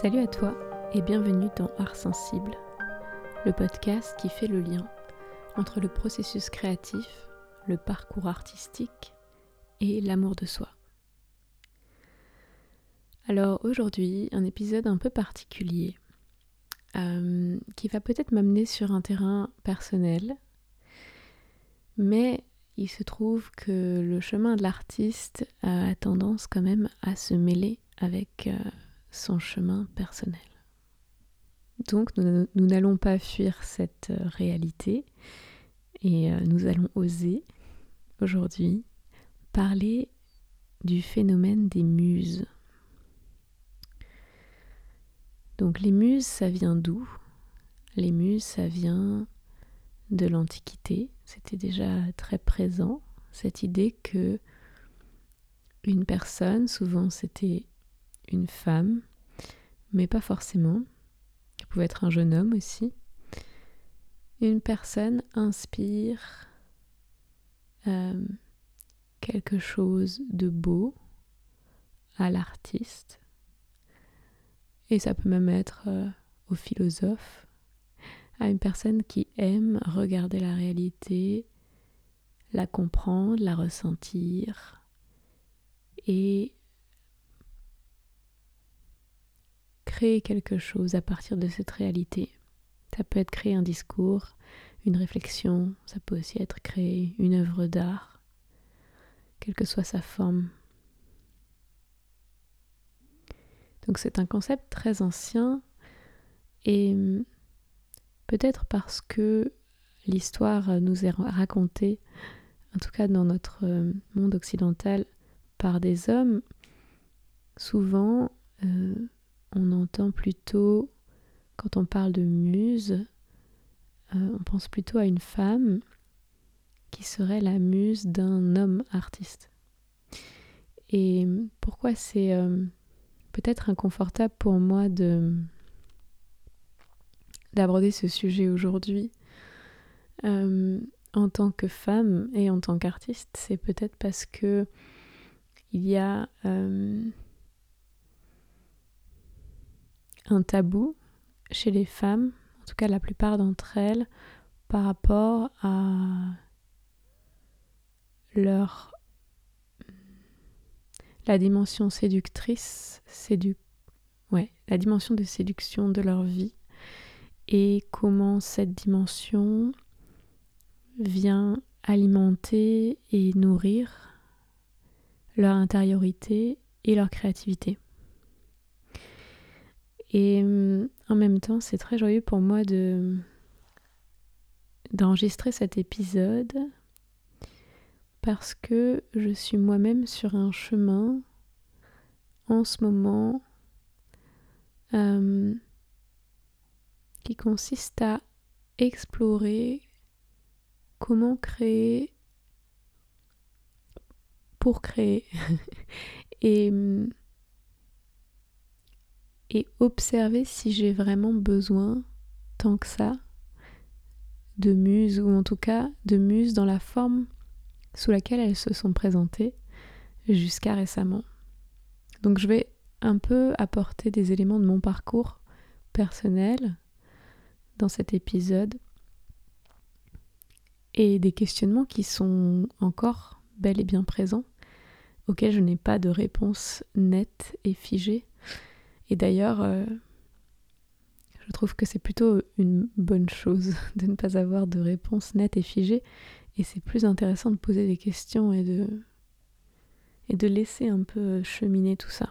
Salut à toi et bienvenue dans Art Sensible, le podcast qui fait le lien entre le processus créatif, le parcours artistique et l'amour de soi. Alors aujourd'hui, un épisode un peu particulier euh, qui va peut-être m'amener sur un terrain personnel, mais il se trouve que le chemin de l'artiste a tendance quand même à se mêler avec euh, son chemin personnel. Donc nous n'allons pas fuir cette euh, réalité et euh, nous allons oser aujourd'hui parler du phénomène des muses. Donc les muses, ça vient d'où? Les muses, ça vient de l'Antiquité. C'était déjà très présent, cette idée que une personne, souvent c'était une femme, mais pas forcément, il pouvait être un jeune homme aussi, une personne inspire euh, quelque chose de beau à l'artiste, et ça peut même être euh, au philosophe, à une personne qui aime regarder la réalité, la comprendre, la ressentir et créer quelque chose à partir de cette réalité. Ça peut être créer un discours, une réflexion, ça peut aussi être créer une œuvre d'art, quelle que soit sa forme. Donc c'est un concept très ancien et Peut-être parce que l'histoire nous est racontée, en tout cas dans notre euh, monde occidental, par des hommes, souvent euh, on entend plutôt, quand on parle de muse, euh, on pense plutôt à une femme qui serait la muse d'un homme artiste. Et pourquoi c'est peut-être inconfortable pour moi de d'aborder ce sujet aujourd'hui euh, en tant que femme et en tant qu'artiste, c'est peut-être parce que il y a euh, un tabou chez les femmes, en tout cas la plupart d'entre elles, par rapport à leur la dimension séductrice, sédu ouais, la dimension de séduction de leur vie et comment cette dimension vient alimenter et nourrir leur intériorité et leur créativité. Et hum, en même temps, c'est très joyeux pour moi de d'enregistrer cet épisode parce que je suis moi-même sur un chemin en ce moment hum, qui consiste à explorer comment créer pour créer. Et, et observer si j'ai vraiment besoin tant que ça de muses ou en tout cas de muses dans la forme sous laquelle elles se sont présentées jusqu'à récemment. Donc je vais un peu apporter des éléments de mon parcours personnel dans cet épisode et des questionnements qui sont encore bel et bien présents, auxquels je n'ai pas de réponse nette et figée. Et d'ailleurs, euh, je trouve que c'est plutôt une bonne chose de ne pas avoir de réponse nette et figée, et c'est plus intéressant de poser des questions et de, et de laisser un peu cheminer tout ça.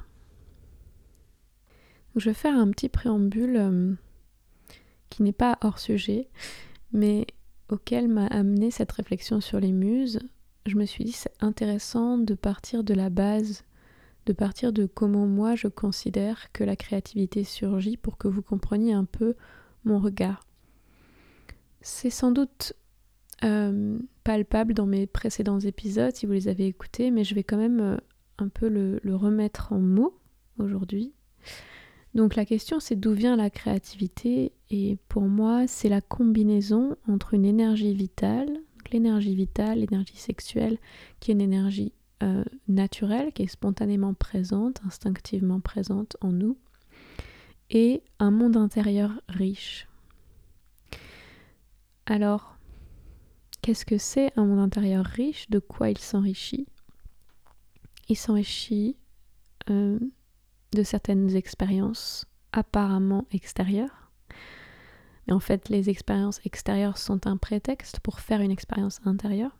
je vais faire un petit préambule. Euh, qui n'est pas hors sujet, mais auquel m'a amené cette réflexion sur les muses. Je me suis dit c'est intéressant de partir de la base, de partir de comment moi je considère que la créativité surgit pour que vous compreniez un peu mon regard. C'est sans doute euh, palpable dans mes précédents épisodes si vous les avez écoutés, mais je vais quand même euh, un peu le, le remettre en mots aujourd'hui. Donc la question c'est d'où vient la créativité et pour moi c'est la combinaison entre une énergie vitale, l'énergie vitale, l'énergie sexuelle qui est une énergie euh, naturelle, qui est spontanément présente, instinctivement présente en nous, et un monde intérieur riche. Alors, qu'est-ce que c'est un monde intérieur riche? De quoi il s'enrichit? Il s'enrichit euh, de certaines expériences apparemment extérieures. Mais en fait, les expériences extérieures sont un prétexte pour faire une expérience intérieure.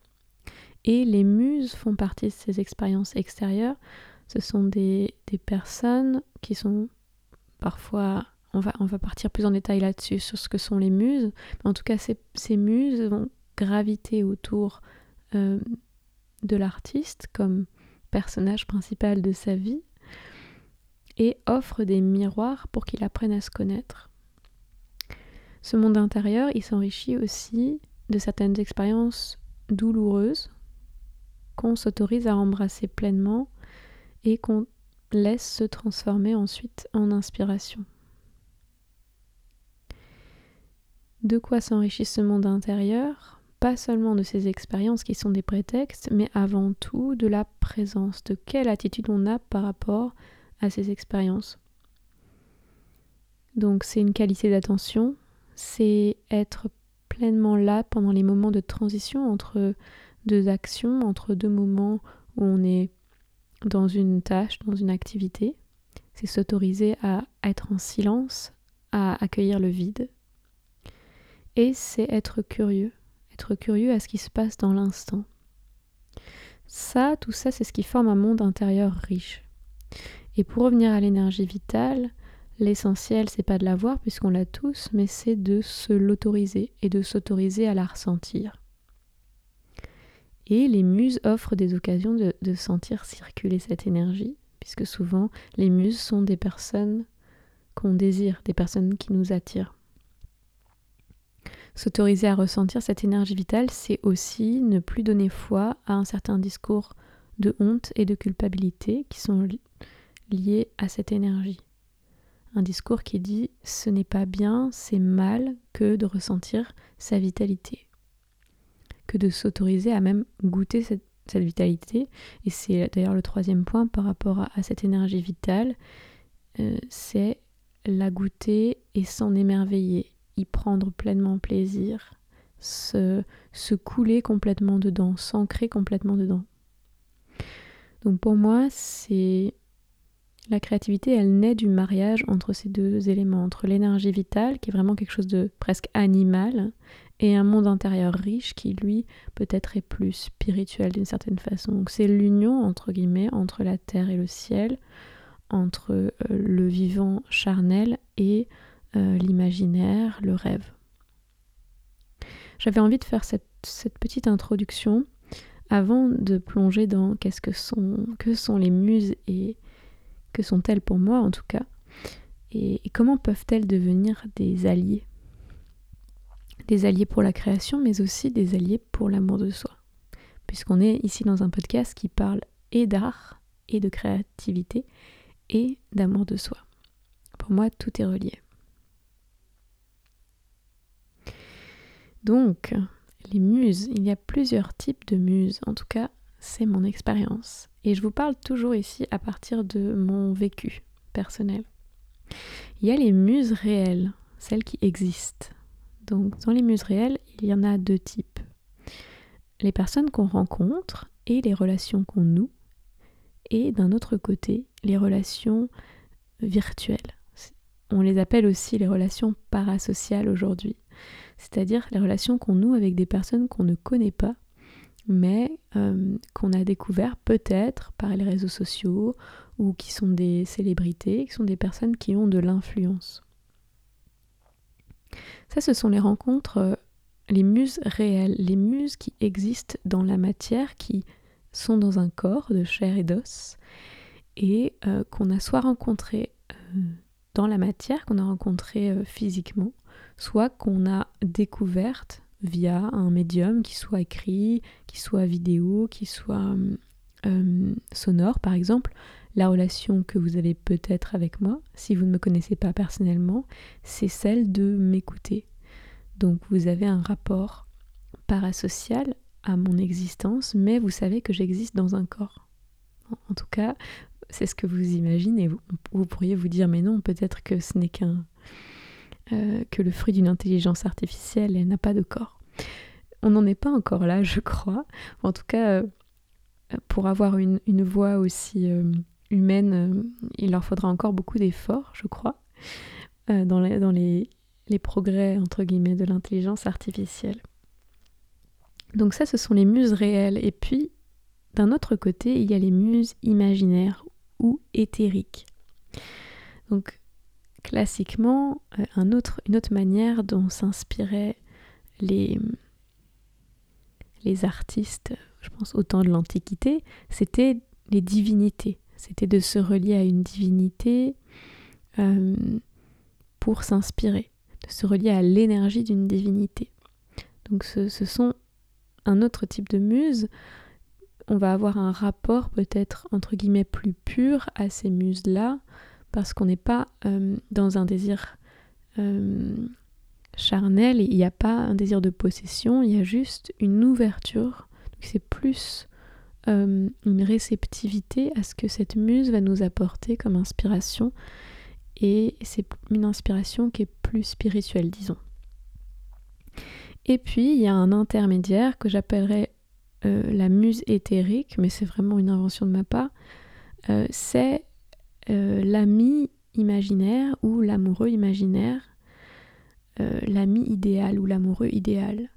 Et les muses font partie de ces expériences extérieures. Ce sont des, personnes qui sont parfois on va, on va, partir plus en détail là-dessus sur ce que sont les muses. en tout cas, ces, muses vont graviter autour euh, de l'artiste comme personnage principal de sa vie et offrent des miroirs pour qu'il apprenne à se connaître. Ce monde intérieur, il s'enrichit aussi de certaines expériences douloureuses qu'on s'autorise à embrasser pleinement et qu'on laisse se transformer ensuite en inspiration. De quoi s'enrichit ce monde intérieur? Pas seulement de ces expériences qui sont des prétextes, mais avant tout de la présence, de quelle attitude on a par rapport à ces expériences? Donc c'est une qualité d'attention, c'est être pleinement là pendant les moments de transition entre deux actions, entre deux moments où on est dans une tâche, dans une activité. C'est s'autoriser à être en silence, à accueillir le vide. Et c'est être curieux, être curieux à ce qui se passe dans l'instant. Ça, tout ça, c'est ce qui forme un monde intérieur riche. Et pour revenir à l'énergie vitale, l'essentiel, c'est pas de la voir puisqu'on l'a tous, mais c'est de se l'autoriser et de s'autoriser à la ressentir. Et les muses offrent des occasions de, sentir circuler cette énergie, puisque souvent les muses sont des personnes qu'on désire, des personnes qui nous attirent. S'autoriser à ressentir cette énergie vitale, c'est aussi ne plus donner foi à un certain discours de honte et de culpabilité qui sont liés à cette énergie. Un discours qui dit ce n'est pas bien, c'est mal que de ressentir sa vitalité que de s'autoriser à même goûter cette, vitalité. Et c'est d'ailleurs le troisième point par rapport à, cette énergie vitale, euh, c'est la goûter et s'en émerveiller, y prendre pleinement plaisir, se, se couler complètement dedans, s'ancrer complètement dedans. Donc pour moi, c'est la créativité, elle naît du mariage entre ces deux éléments, entre l'énergie vitale, qui est vraiment quelque chose de presque animal, et un monde intérieur riche qui, lui, peut-être est plus spirituel d'une certaine façon. C'est l'union, entre guillemets, entre la terre et le ciel, entre euh, le vivant charnel et euh, l'imaginaire, le rêve. J'avais envie de faire cette, petite introduction avant de plonger dans qu'est-ce que sont, que sont les muses et que sont-elles pour moi en tout cas, et comment peuvent-elles devenir des alliés? Des alliés pour la création, mais aussi des alliés pour l'amour de soi. Puisqu'on est ici dans un podcast qui parle et d'art, et de créativité, et d'amour de soi. Pour moi, tout est relié. Donc, les muses, il y a plusieurs types de muses, en tout cas, c'est mon expérience. Et je vous parle toujours ici à partir de mon vécu personnel. Il y a les muses réelles, celles qui existent, donc dans les muses réelles, il y en a deux types. Les personnes qu'on rencontre et les relations qu'on noue. Et d'un autre côté, les relations virtuelles. On les appelle aussi les relations parasociales aujourd'hui. C'est-à-dire les relations qu'on noue avec des personnes qu'on ne connaît pas, mais euh, qu'on a découvert peut-être par les réseaux sociaux ou qui sont des célébrités, qui sont des personnes qui ont de l'influence. Ça, ce sont les rencontres, euh, les muses réelles, les muses qui existent dans la matière, qui sont dans un corps de chair et d'os, et euh, qu'on a soit rencontré dans la matière, qu'on a rencontré physiquement, soit qu'on a découverte via un médium qui soit écrit, qui soit vidéo, qui soit sonore par exemple. La relation que vous avez peut-être avec moi, si vous ne me connaissez pas personnellement, c'est celle de m'écouter. Donc vous avez un rapport parasocial à mon existence, mais vous savez que j'existe dans un corps. En tout cas, c'est ce que vous imaginez. Vous, vous, pourriez vous dire, mais non, peut-être que ce n'est qu'un euh, que le fruit d'une intelligence artificielle, elle n'a pas de corps. On n'en est pas encore là, je crois. En tout cas, euh, pour avoir une, voix aussi euh, humaine, il leur faudra encore beaucoup d'efforts, je crois, dans, les, dans les, les progrès, entre guillemets, de l'intelligence artificielle. Donc ça, ce sont les muses réelles. Et puis, d'un autre côté, il y a les muses imaginaires ou éthériques. Donc, classiquement, euh, une autre manière dont s'inspiraient les, les artistes, je pense au temps de l'Antiquité, c'était les divinités. C'était de se relier à une divinité euh, pour s'inspirer, de se relier à l'énergie d'une divinité. Donc ce, ce sont un autre type de muse, on va avoir un rapport peut-être entre guillemets plus pur à ces muses-là, parce qu'on n'est pas euh, dans un désir euh, charnel, il n'y a pas un désir de possession, il y a juste une ouverture. C'est plus euh, une réceptivité à ce que cette muse va nous apporter comme inspiration, et c'est une inspiration qui est plus spirituelle, disons. Et puis, il y a un intermédiaire que j'appellerais la muse éthérique, mais c'est vraiment une invention de ma part. C'est euh, l'ami imaginaire ou l'amoureux imaginaire, l'ami idéal ou l'amoureux idéal.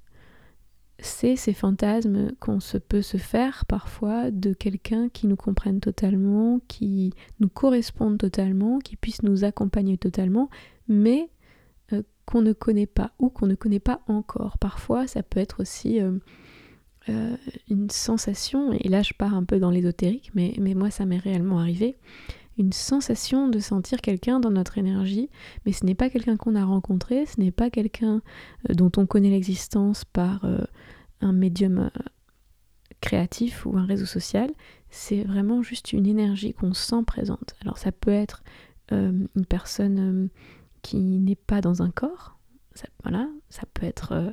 C'est ces fantasmes qu'on se peut se faire parfois de quelqu'un qui nous comprenne totalement, qui nous corresponde totalement, qui puisse nous accompagner totalement, mais qu'on ne connaît pas ou qu'on ne connaît pas encore. Parfois, ça peut être aussi euh, euh, une sensation, et là je pars un peu dans l'ésotérique, mais moi ça m'est réellement arrivé, une sensation de sentir quelqu'un dans notre énergie, mais ce n'est pas quelqu'un qu'on a rencontré, ce n'est pas quelqu'un euh, dont on connaît l'existence par un médium créatif ou un réseau social, c'est vraiment juste une énergie qu'on sent présente. Alors ça peut être une personne qui n'est pas dans un corps. Ça, voilà, ça peut être, euh,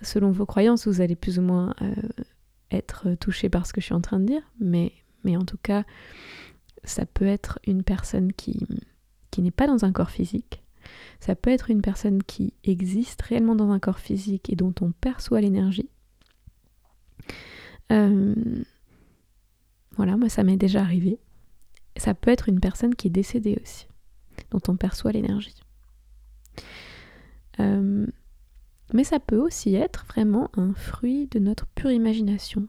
selon vos croyances, vous allez plus ou moins euh, être touché par ce que je suis en train de dire, mais, mais en tout cas, ça peut être une personne qui, qui n'est pas dans un corps physique. Ça peut être une personne qui existe réellement dans un corps physique et dont on perçoit l'énergie. Euh, voilà, moi ça m'est déjà arrivé. Ça peut être une personne qui est décédée aussi, dont on perçoit l'énergie. Euh, mais ça peut aussi être vraiment un fruit de notre pure imagination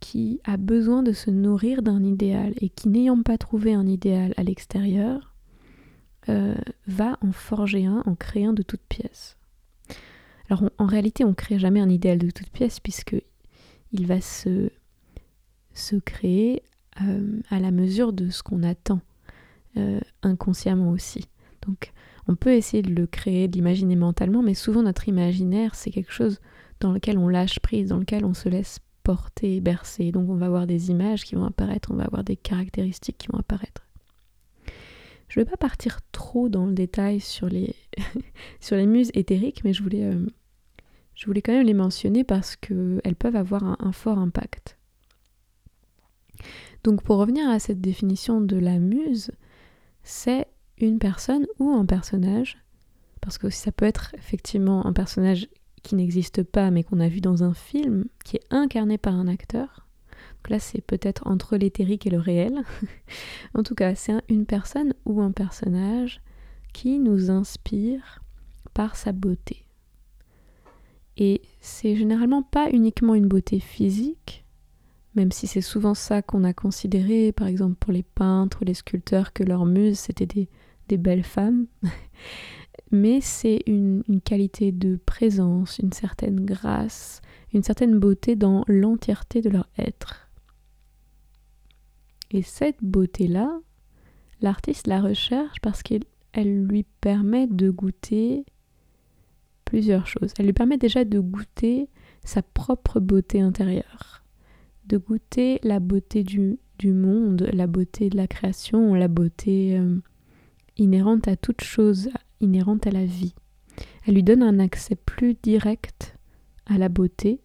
qui a besoin de se nourrir d'un idéal et qui n'ayant pas trouvé un idéal à l'extérieur euh, va en forger un, en un de toutes pièces. Alors en réalité on ne crée jamais un idéal de toutes pièces puisque il va se, créer euh, à la mesure de ce qu'on attend inconsciemment aussi. Donc on peut essayer de le créer, de l'imaginer mentalement, mais souvent notre imaginaire, c'est quelque chose dans lequel on lâche prise, dans lequel on se laisse porter, bercer. Donc on va avoir des images qui vont apparaître, on va avoir des caractéristiques qui vont apparaître. Je ne vais pas partir trop dans le détail sur les, muses éthériques, mais je voulais, euh, je voulais quand même les mentionner parce qu'elles peuvent avoir un fort impact. Donc pour revenir à cette définition de la muse, c'est une personne ou un personnage, parce que ça peut être effectivement un personnage qui n'existe pas mais qu'on a vu dans un film, qui est incarné par un acteur. Donc là, c'est peut-être entre l'éthérique et le réel. en tout cas, c'est une personne ou un personnage qui nous inspire par sa beauté. Et c'est généralement pas uniquement une beauté physique, même si c'est souvent ça qu'on a considéré, par exemple pour les peintres les sculpteurs, que leur muse c'était des belles femmes, mais c'est une, qualité de présence, une certaine grâce, une certaine beauté dans l'entièreté de leur être. Et cette beauté-là, l'artiste la recherche parce qu'elle lui permet de goûter plusieurs choses. Elle lui permet déjà de goûter sa propre beauté intérieure, de goûter la beauté du, monde, la beauté de la création, la beauté euh, inhérente à toute chose, inhérente à la vie. Elle lui donne un accès plus direct à la beauté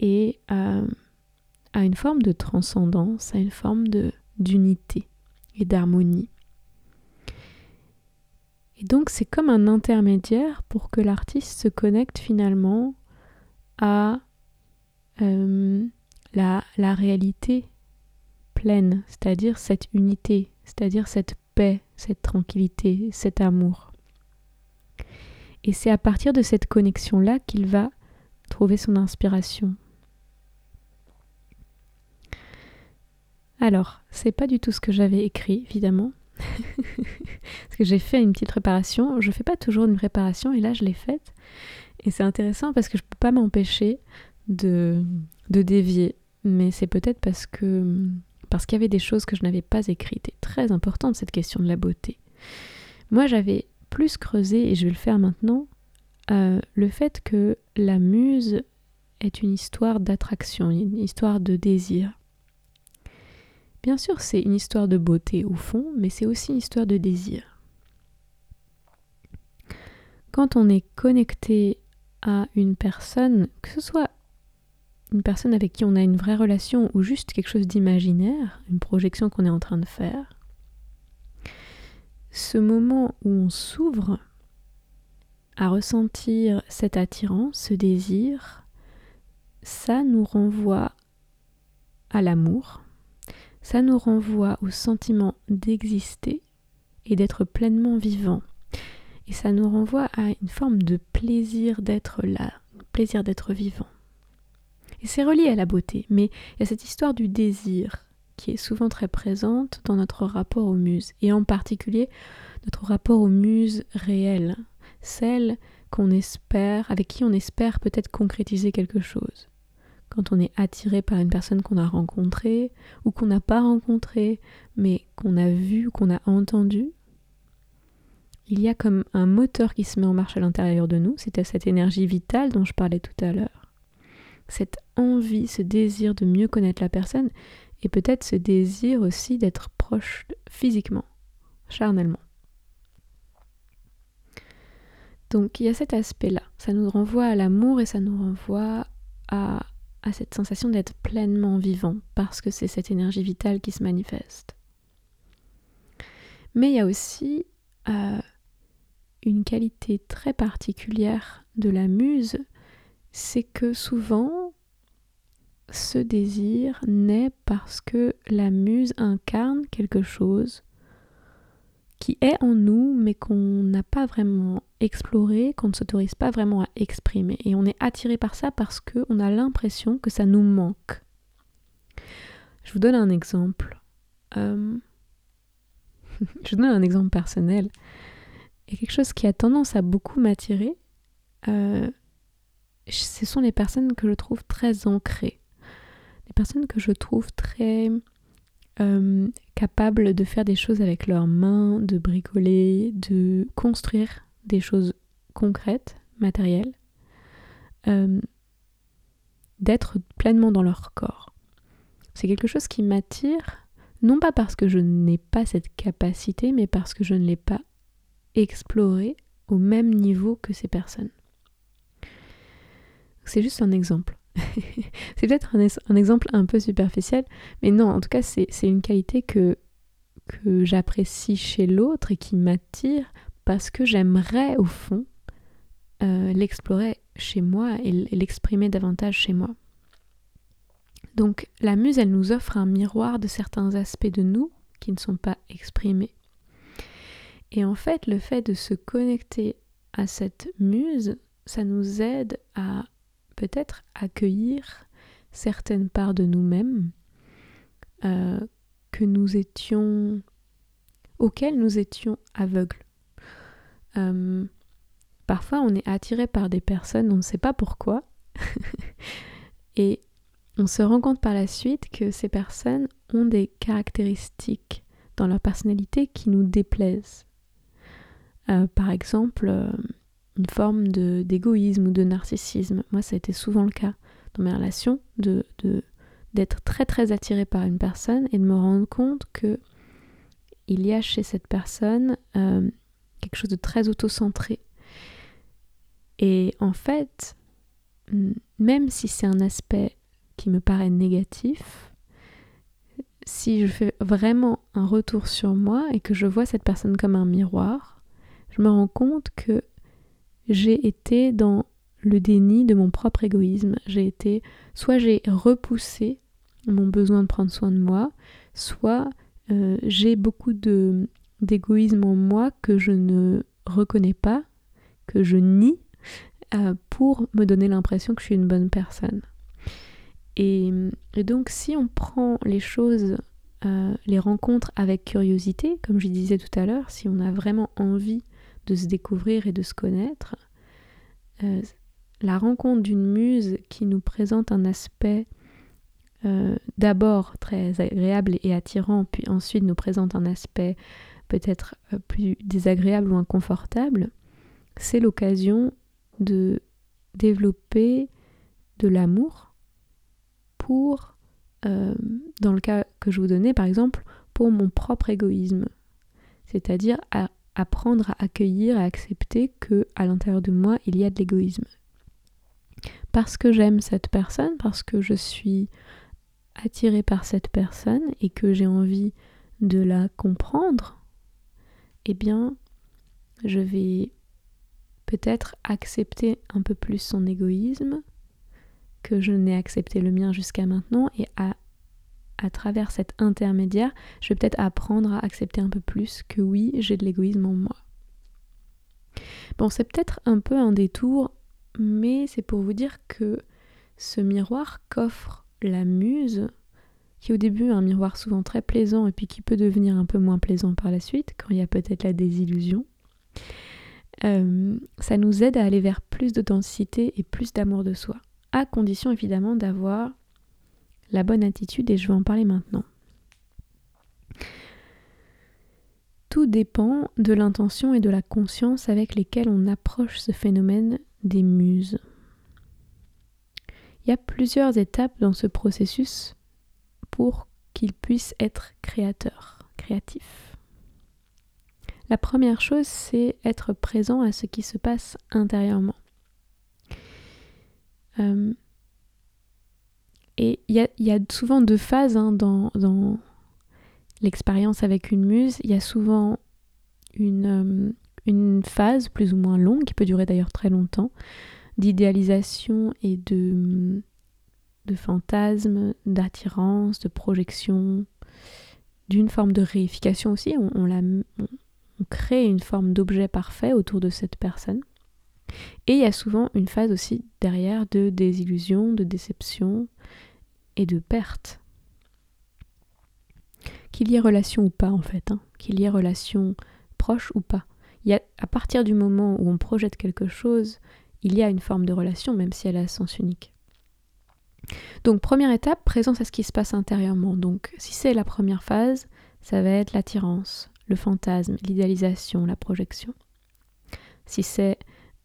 et à, une forme de transcendance, à une forme d'unité et d'harmonie. Et donc c'est comme un intermédiaire pour que l'artiste se connecte finalement à euh, la réalité pleine, c'est-à-dire cette unité, c'est-à-dire cette paix, cette tranquillité, cet amour. Et c'est à partir de cette connexion-là qu'il va trouver son inspiration. Alors, c'est pas du tout ce que j'avais écrit, évidemment. parce que j'ai fait une petite préparation. Je fais pas toujours une préparation et là je l'ai faite. Et c'est intéressant parce que je peux pas m'empêcher de, de dévier. Mais c'est peut-être parce que parce qu'il y avait des choses que je n'avais pas écrites. Et très importante cette question de la beauté. Moi j'avais plus creusé, et je vais le faire maintenant, euh, le fait que la muse est une histoire d'attraction, une histoire de désir. Bien sûr, c'est une histoire de beauté au fond, mais c'est aussi une histoire de désir. Quand on est connecté à une personne, que ce soit une personne avec qui on a une vraie relation ou juste quelque chose d'imaginaire, une projection qu'on est en train de faire, ce moment où on s'ouvre à ressentir cette attirance, ce désir, ça nous renvoie à l'amour, ça nous renvoie au sentiment d'exister et d'être pleinement vivant. Et ça nous renvoie à une forme de plaisir d'être là, plaisir d'être vivant. Et c'est relié à la beauté, mais il y a cette histoire du désir qui est souvent très présente dans notre rapport aux muses, et en particulier notre rapport aux muses réelles, celles qu'on espère, avec qui on espère peut-être concrétiser quelque chose quand on est attiré par une personne qu'on a rencontrée ou qu'on n'a pas rencontrée, mais qu'on a vu, qu'on a entendu, il y a comme un moteur qui se met en marche à l'intérieur de nous, c'était cette énergie vitale dont je parlais tout à l'heure. Cette envie, ce désir de mieux connaître la personne, et peut-être ce désir aussi d'être proche physiquement, charnellement. Donc il y a cet aspect-là. Ça nous renvoie à l'amour et ça nous renvoie à à cette sensation d'être pleinement vivant parce que c'est cette énergie vitale qui se manifeste. Mais il y a aussi euh, une qualité très particulière de la muse, c'est que souvent ce désir naît parce que la muse incarne quelque chose qui est en nous mais qu'on n'a pas vraiment exploré, qu'on ne s'autorise pas vraiment à exprimer. Et on est attiré par ça parce qu'on a l'impression que ça nous manque. Je vous donne un exemple. Euh, je vous donne un exemple personnel. Et quelque chose qui a tendance à beaucoup m'attirer, euh, ce sont les personnes que je trouve très ancrées. Les personnes que je trouve très euh, capables de faire des choses avec leurs mains, de bricoler, de construire des choses concrètes, matérielles, euh, d'être pleinement dans leur corps. C'est quelque chose qui m'attire, non pas parce que je n'ai pas cette capacité, mais parce que je ne l'ai pas explorée au même niveau que ces personnes. C'est juste un exemple. c'est peut-être un, exemple un peu superficiel, mais non, en tout cas, c'est une qualité que, j'apprécie chez l'autre et qui m'attire parce que j'aimerais au fond euh, l'explorer chez moi et l'exprimer davantage chez moi. Donc la muse, elle nous offre un miroir de certains aspects de nous qui ne sont pas exprimés. Et en fait, le fait de se connecter à cette muse, ça nous aide à peut-être accueillir certaines parts de nous-mêmes euh, que nous étions auxquelles nous étions aveugles. Euh, parfois, on est attiré par des personnes, on ne sait pas pourquoi, et on se rend compte par la suite que ces personnes ont des caractéristiques dans leur personnalité qui nous déplaisent. Euh, par exemple, une forme d'égoïsme ou de narcissisme. Moi, ça a été souvent le cas dans mes relations, de, d'être très très attiré par une personne et de me rendre compte que il y a chez cette personne quelque chose de très auto-centré. Et en fait, même si c'est un aspect qui me paraît négatif, si je fais vraiment un retour sur moi et que je vois cette personne comme un miroir, je me rends compte que j'ai été dans le déni de mon propre égoïsme. J'ai été, soit j'ai repoussé mon besoin de prendre soin de moi, soit euh, j'ai beaucoup d'égoïsme en moi que je ne reconnais pas, que je nie, euh, pour me donner l'impression que je suis une bonne personne. Et, donc si on prend les choses, euh, les rencontres avec curiosité, comme je disais tout à l'heure, si on a vraiment envie de se découvrir et de se connaître, euh, la rencontre d'une muse qui nous présente un aspect d'abord très agréable et attirant, puis ensuite nous présente un aspect peut-être plus désagréable ou inconfortable, c'est l'occasion de développer de l'amour pour, euh, dans le cas que je vous donnais par exemple, pour mon propre égoïsme. C'est-à-dire apprendre à accueillir, à accepter que à l'intérieur de moi, il y a de l'égoïsme. Parce que j'aime cette personne, parce que je suis attirée par cette personne et que j'ai envie de la comprendre, eh bien, je vais peut-être accepter un peu plus son égoïsme que je n'ai accepté le mien jusqu'à maintenant et à, à travers cet intermédiaire, je vais peut-être apprendre à accepter un peu plus que oui, j'ai de l'égoïsme en moi. Bon, c'est peut-être un peu un détour, mais c'est pour vous dire que ce miroir qu'offre la muse, qui au début est un miroir souvent très plaisant et puis qui peut devenir un peu moins plaisant par la suite quand il y a peut-être la désillusion, euh, ça nous aide à aller vers plus d'authenticité et plus d'amour de soi, à condition évidemment d'avoir la bonne attitude et je vais en parler maintenant. Tout dépend de l'intention et de la conscience avec lesquelles on approche ce phénomène des muses. Il y a plusieurs étapes dans ce processus pour qu'il puisse être créateur, créatif. La première chose, c'est être présent à ce qui se passe intérieurement. Euh, et il y, a, souvent deux phases hein, dans, l'expérience avec une muse. Il y a souvent une, euh, une, phase plus ou moins longue, qui peut durer d'ailleurs très longtemps, d'idéalisation et de, fantasme, d'attirance, de projection, d'une forme de réification aussi. On, la, on crée une forme d'objet parfait autour de cette personne. Et il y a souvent une phase aussi derrière de désillusion, de déception et de perte. Qu'il y ait relation ou pas en fait, hein. qu'il y ait relation proche ou pas. Il y a, à partir du moment où on projette quelque chose, il y a une forme de relation, même si elle a sens unique. Donc première étape, présence à ce qui se passe intérieurement. Donc si c'est la première phase, ça va être l'attirance, le fantasme, l'idéalisation, la projection. Si c'est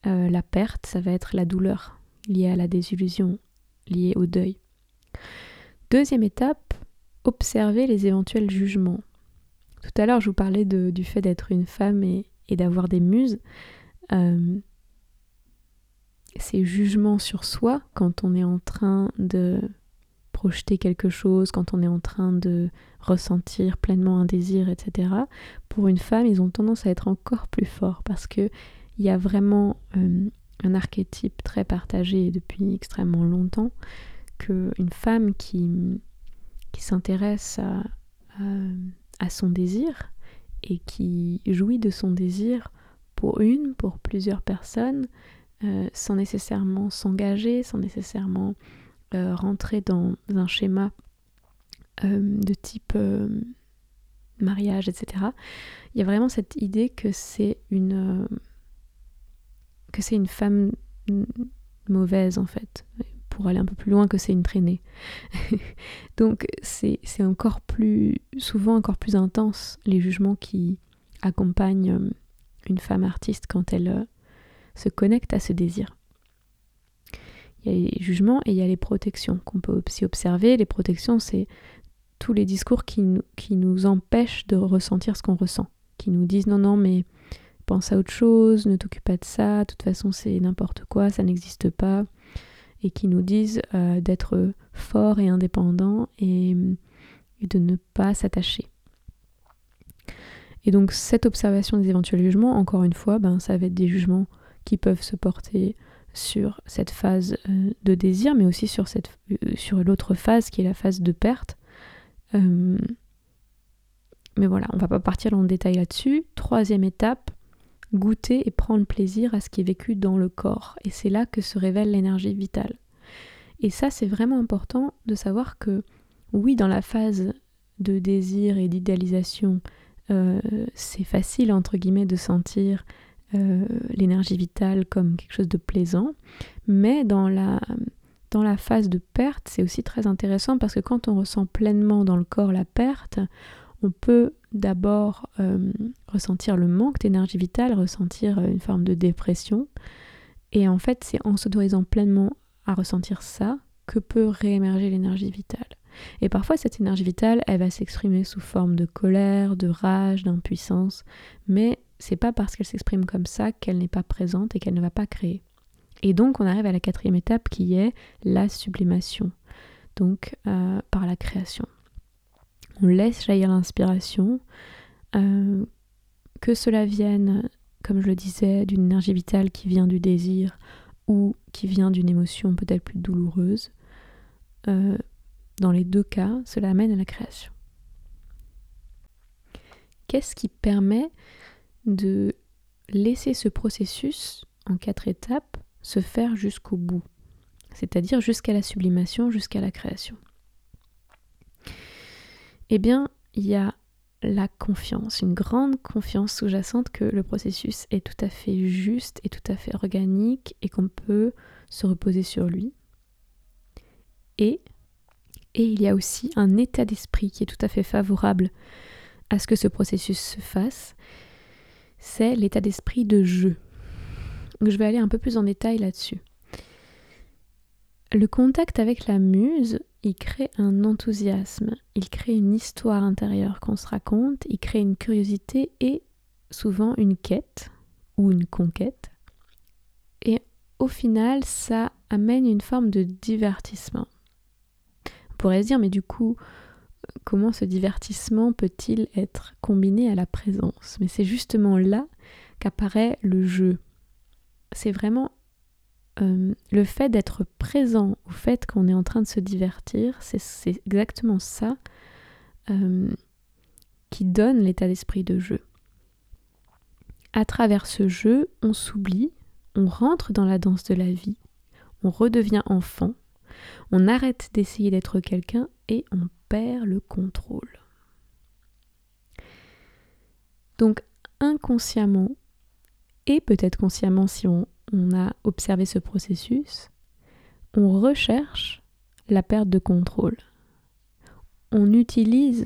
euh, la perte, ça va être la douleur liée à la désillusion, liée au deuil. Deuxième étape, observer les éventuels jugements. Tout à l'heure, je vous parlais du fait d'être une femme et, d'avoir des muses. Euh, ces jugements sur soi, quand on est en train de projeter quelque chose, quand on est en train de ressentir pleinement un désir, etc. Pour une femme, ils ont tendance à être encore plus forts parce que il y a vraiment euh, un archétype très partagé depuis extrêmement longtemps que une femme qui, qui s'intéresse à, son désir et qui jouit de son désir pour une, pour plusieurs personnes, euh, sans nécessairement s'engager, sans nécessairement euh, rentrer dans un schéma de type mariage, etc. Il y a vraiment cette idée que c'est une que c'est une femme mauvaise en fait, pour aller un peu plus loin que c'est une traînée. Donc c'est encore plus, souvent encore plus intense les jugements qui accompagnent une femme artiste quand elle se connecte à ce désir il y a les jugements et il y a les protections qu'on peut aussi observer. Les protections, c'est tous les discours qui, qui nous empêchent de ressentir ce qu'on ressent, qui nous disent non, non, mais pense à autre chose, ne t'occupe pas de ça, de toute façon c'est n'importe quoi, ça n'existe pas. et qui nous disent euh, d'être forts et indépendants et, de ne pas s'attacher. Et donc cette observation des éventuels jugements, encore une fois, ben, ça va être des jugements qui peuvent se porter sur cette phase euh, de désir, mais aussi sur, cette, euh, sur l'autre phase qui est la phase de perte. mais voilà, on va pas partir dans le détail là-dessus. Troisième étape, goûter et prendre plaisir à ce qui est vécu dans le corps. Et c'est là que se révèle l'énergie vitale. Et ça, c'est vraiment important de savoir que oui, dans la phase de désir et d'idéalisation, euh, c'est facile, entre guillemets, de sentir euh, l'énergie vitale comme quelque chose de plaisant, mais dans la, dans la phase de perte, c'est aussi très intéressant parce que quand on ressent pleinement dans le corps la perte, on peut d'abord euh, ressentir le manque d'énergie vitale, ressentir euh, une forme de dépression. Et en fait, c'est en s'autorisant pleinement à ressentir ça que peut réémerger l'énergie vitale. Et parfois, cette énergie vitale, elle va s'exprimer sous forme de colère, de rage, d'impuissance, mais c'est pas parce qu'elle s'exprime comme ça qu'elle n'est pas présente et qu'elle ne va pas créer. Et donc, on arrive à la quatrième étape qui est la sublimation, donc euh, par la création on laisse jaillir l'inspiration, euh, que cela vienne, comme je le disais, d'une énergie vitale qui vient du désir ou qui vient d'une émotion peut-être plus douloureuse. Euh, dans les deux cas, cela amène à la création. Qu'est-ce qui permet de laisser ce processus en quatre étapes se faire jusqu'au bout, c'est-à-dire jusqu'à la sublimation, jusqu'à la création? Eh bien, il y a la confiance, une grande confiance sous-jacente que le processus est tout à fait juste et tout à fait organique et qu'on peut se reposer sur lui. Et, il y a aussi un état d'esprit qui est tout à fait favorable à ce que ce processus se fasse, c'est l'état d'esprit de jeu. je vais aller un peu plus en détail là-dessus. Le contact avec la muse il crée un enthousiasme, il crée une histoire intérieure qu'on se raconte, il crée une curiosité et souvent une quête ou une conquête. Et au final, ça amène une forme de divertissement. On pourrait se dire, mais du coup, comment ce divertissement peut-il être combiné à la présence? Mais c'est justement là qu'apparaît le jeu. C'est vraiment euh, le fait d'être présent au fait qu'on est en train de se divertir, c'est exactement ça euh, qui donne l'état d'esprit de jeu. À travers ce jeu, on s'oublie, on rentre dans la danse de la vie, on redevient enfant, on arrête d'essayer d'être quelqu'un et on perd le contrôle. Donc inconsciemment, et peut-être consciemment si on, on a observé ce processus, on recherche la perte de contrôle. On utilise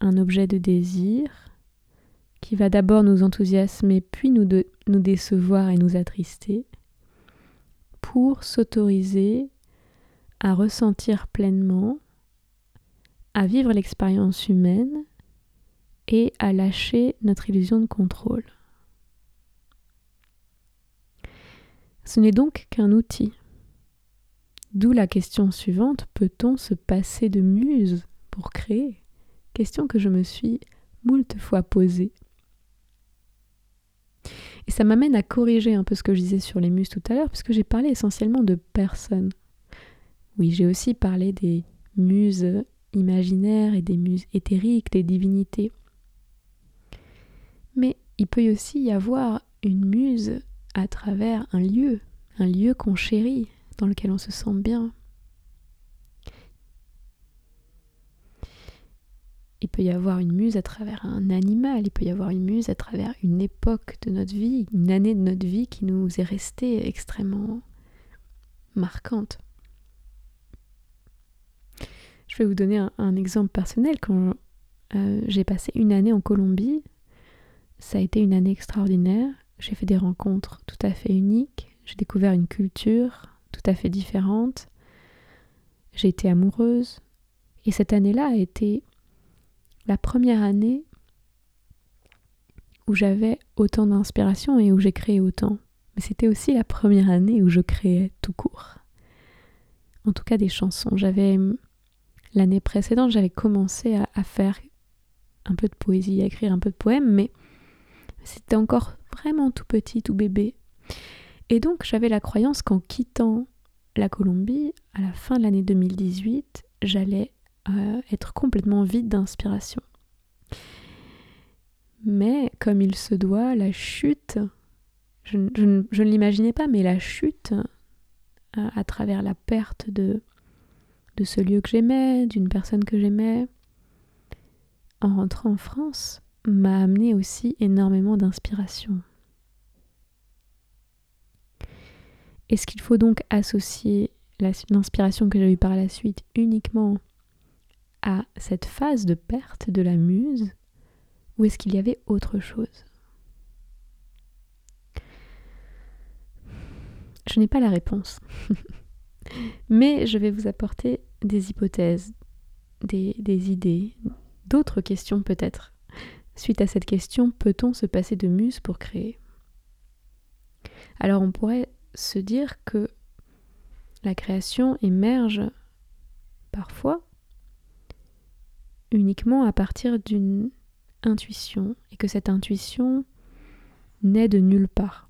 un objet de désir qui va d'abord nous enthousiasmer puis nous, nous décevoir et nous attrister pour s'autoriser à ressentir pleinement, à vivre l'expérience humaine et à lâcher notre illusion de contrôle. Ce n'est donc qu'un outil. D'où la question suivante, peut-on se passer de muse pour créer? Question que je me suis moult fois posée. Et ça m'amène à corriger un peu ce que je disais sur les muses tout à l'heure, puisque j'ai parlé essentiellement de personnes. Oui, j'ai aussi parlé des muses imaginaires et des muses éthériques, des divinités. Mais il peut aussi y avoir une muse à travers un lieu, un lieu qu'on chérit, dans lequel on se sent bien. Il peut y avoir une muse à travers un animal, il peut y avoir une muse à travers une époque de notre vie, une année de notre vie qui nous est restée extrêmement marquante. Je vais vous donner un, exemple personnel. Quand euh, j'ai passé une année en Colombie, ça a été une année extraordinaire. J'ai fait des rencontres tout à fait uniques, j'ai découvert une culture tout à fait différente, j'ai été amoureuse, et cette année-là a été la première année où j'avais autant d'inspiration et où j'ai créé autant. Mais c'était aussi la première année où je créais tout court. en tout cas des chansons. J'avais l'année précédente, j'avais commencé à, faire un peu de poésie, à écrire un peu de poèmes, mais c'était encore vraiment tout petit, tout bébé. Et donc j'avais la croyance qu'en quittant la Colombie, à la fin de l'année 2018, j'allais euh, être complètement vide d'inspiration. Mais comme il se doit, la chute, je, ne l'imaginais pas, mais la chute euh, à travers la perte de, de ce lieu que j'aimais, d'une personne que j'aimais, en rentrant en France, m'a amené aussi énormément d'inspiration. Est-ce qu'il faut donc associer l'inspiration que j'ai eue par la suite uniquement à cette phase de perte de la muse ou est-ce qu'il y avait autre chose? Je n'ai pas la réponse. Mais je vais vous apporter des hypothèses, des, idées, d'autres questions peut-être. Suite à cette question, peut-on se passer de muse pour créer? Alors on pourrait se dire que la création émerge parfois uniquement à partir d'une intuition et que cette intuition naît de nulle part.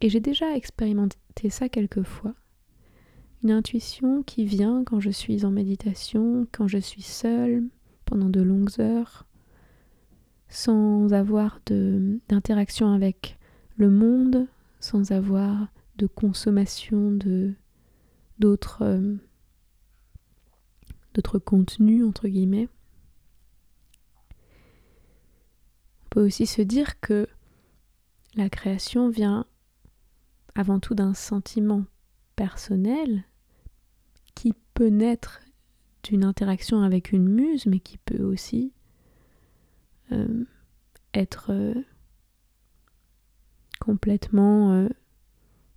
Et j'ai déjà expérimenté ça quelques fois. Une intuition qui vient quand je suis en méditation, quand je suis seule, pendant de longues heures, sans avoir d'interaction avec le monde, sans avoir de consommation d'autres euh, d'autres contenus entre guillemets. On peut aussi se dire que la création vient avant tout d'un sentiment personnel qui peut naître d'une interaction avec une muse, mais qui peut aussi euh, être euh, complètement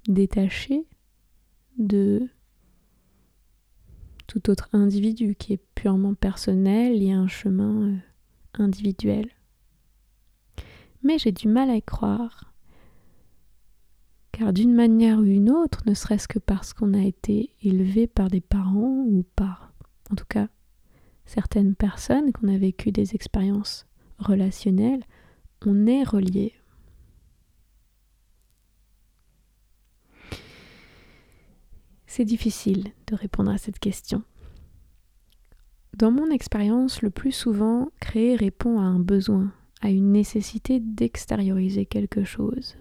détaché de tout autre individu qui est purement personnel et un chemin euh, individuel. Mais j'ai du mal à y croire, car d'une manière ou une autre, ne serait-ce que parce qu'on a été élevé par des parents ou par, en tout cas, certaines personnes, qu'on a vécu des expériences relationnelles, on est relié. C'est difficile de répondre à cette question. Dans mon expérience, le plus souvent, créer répond à un besoin, à une nécessité d'extérioriser quelque chose.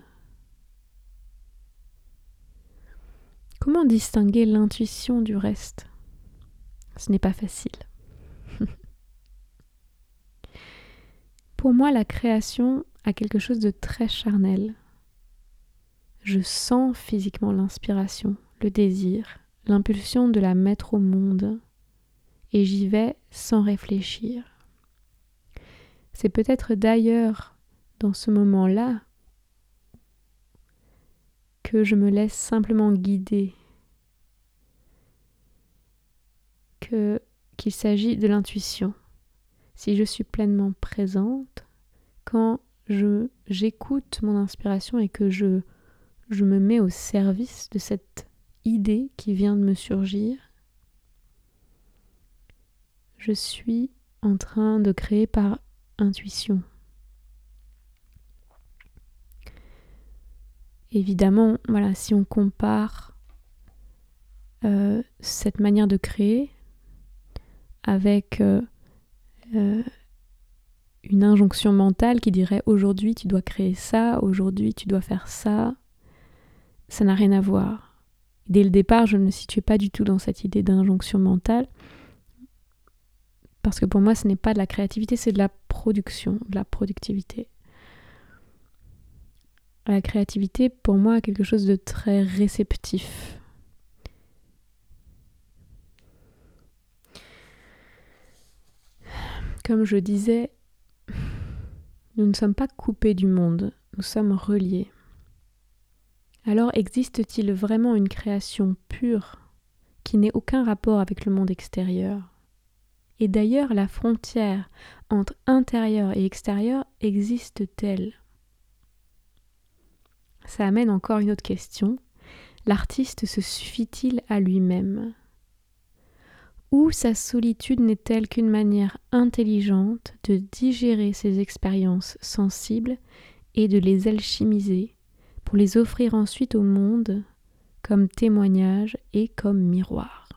Comment distinguer l'intuition du reste? Ce n'est pas facile. Pour moi, la création a quelque chose de très charnel. Je sens physiquement l'inspiration, le désir, l'impulsion de la mettre au monde, et j'y vais sans réfléchir. C'est peut-être d'ailleurs dans ce moment-là que je me laisse simplement guider, que qu'il s'agit de l'intuition. Si je suis pleinement présente, quand je j'écoute mon inspiration et que je je me mets au service de cette idée qui vient de me surgir, je suis en train de créer par intuition. Évidemment, voilà, si on compare euh, cette manière de créer avec euh, euh, une injonction mentale qui dirait aujourd'hui tu dois créer ça, aujourd'hui tu dois faire ça, ça n'a rien à voir. Dès le départ, je ne me situais pas du tout dans cette idée d'injonction mentale, parce que pour moi, ce n'est pas de la créativité, c'est de la production, de la productivité. La créativité, pour moi, est quelque chose de très réceptif. Comme je disais, nous ne sommes pas coupés du monde, nous sommes reliés. Alors existe-t-il vraiment une création pure qui n'ait aucun rapport avec le monde extérieur? Et d'ailleurs, la frontière entre intérieur et extérieur existe-t-elle? Ça amène encore une autre question. L'artiste se suffit-il à lui-même? Ou sa solitude n'est-elle qu'une manière intelligente de digérer ses expériences sensibles et de les alchimiser pour les offrir ensuite au monde comme témoignage et comme miroir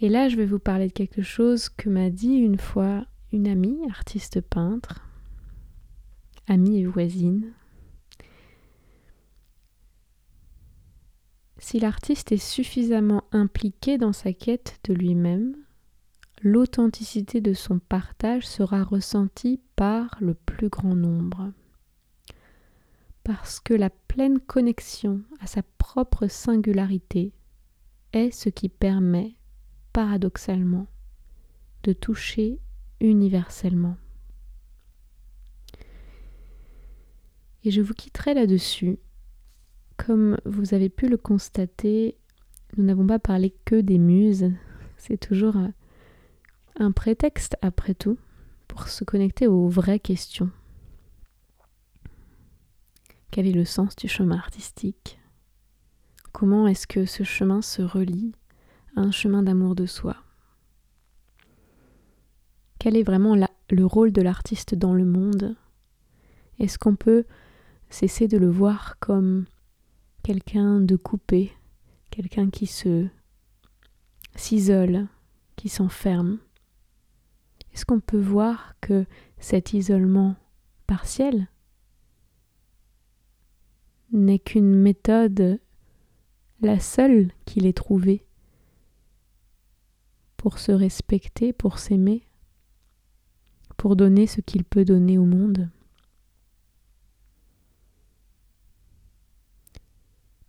Et là, je vais vous parler de quelque chose que m'a dit une fois une amie, artiste peintre, amie et voisine. Si l'artiste est suffisamment impliqué dans sa quête de lui-même, l'authenticité de son partage sera ressentie par le plus grand nombre. Parce que la pleine connexion à sa propre singularité est ce qui permet paradoxalement, de toucher universellement. Et je vous quitterai là-dessus. Comme vous avez pu le constater, nous n'avons pas parlé que des muses. C'est toujours un prétexte, après tout, pour se connecter aux vraies questions. Quel est le sens du chemin artistique? Comment est-ce que ce chemin se relie un chemin d'amour de soi? Quel est vraiment le rôle de l'artiste dans le monde? Est-ce qu'on peut cesser de le voir comme quelqu'un de coupé, quelqu'un qui se s'isole, qui s'enferme. Est-ce qu'on peut voir que cet isolement partiel n'est qu'une méthode, la seule qu'il ait trouvée pour se respecter, pour s'aimer, pour donner ce qu'il peut donner au monde,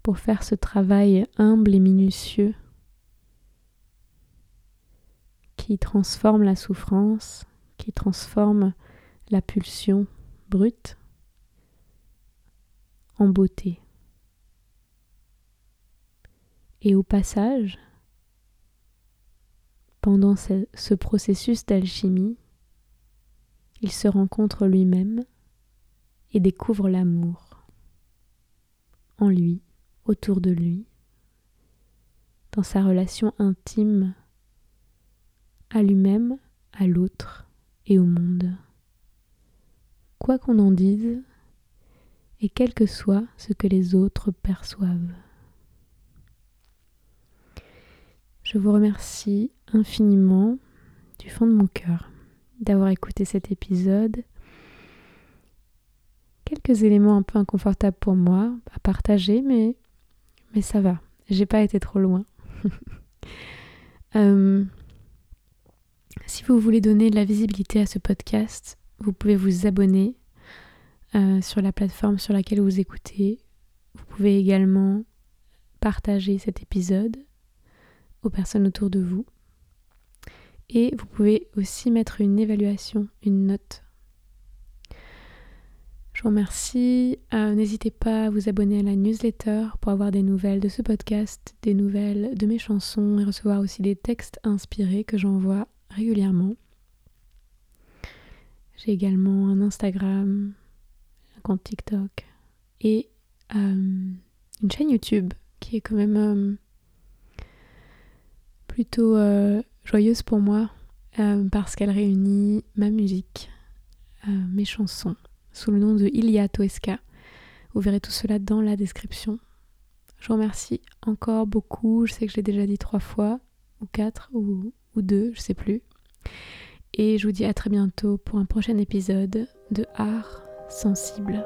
pour faire ce travail humble et minutieux qui transforme la souffrance, qui transforme la pulsion brute en beauté. Et au passage, pendant ce, processus d'alchimie, il se rencontre lui-même et découvre l'amour en lui, autour de lui, dans sa relation intime à lui-même, à l'autre et au monde. Quoi qu'on en dise, et quel que soit ce que les autres perçoivent. Je vous remercie infiniment du fond de mon cœur d'avoir écouté cet épisode. Quelques éléments un peu inconfortables pour moi à partager, mais, mais ça va. J'ai pas été trop loin. Euh, si vous voulez donner de la visibilité à ce podcast, vous pouvez vous abonner euh, sur la plateforme sur laquelle vous écoutez. Vous pouvez également partager cet épisode aux personnes autour de vous. Et vous pouvez aussi mettre une évaluation, une note. Vous remercie. Euh, n'hésitez pas à vous abonner à la newsletter pour avoir des nouvelles de ce podcast, des nouvelles de mes chansons et recevoir aussi des textes inspirés que j'envoie régulièrement. J'ai également un Instagram, un compte TikTok et euh, une chaîne YouTube qui est quand même euh, plutôt euh, joyeuse pour moi parce qu'elle réunit ma musique, mes chansons, sous le nom de Ilia Toeska. Vous verrez tout cela dans la description. Je vous remercie encore beaucoup. Je sais que je l'ai déjà dit trois fois, ou quatre, ou, ou deux, je sais plus. Et je vous dis à très bientôt pour un prochain épisode de Art sensible.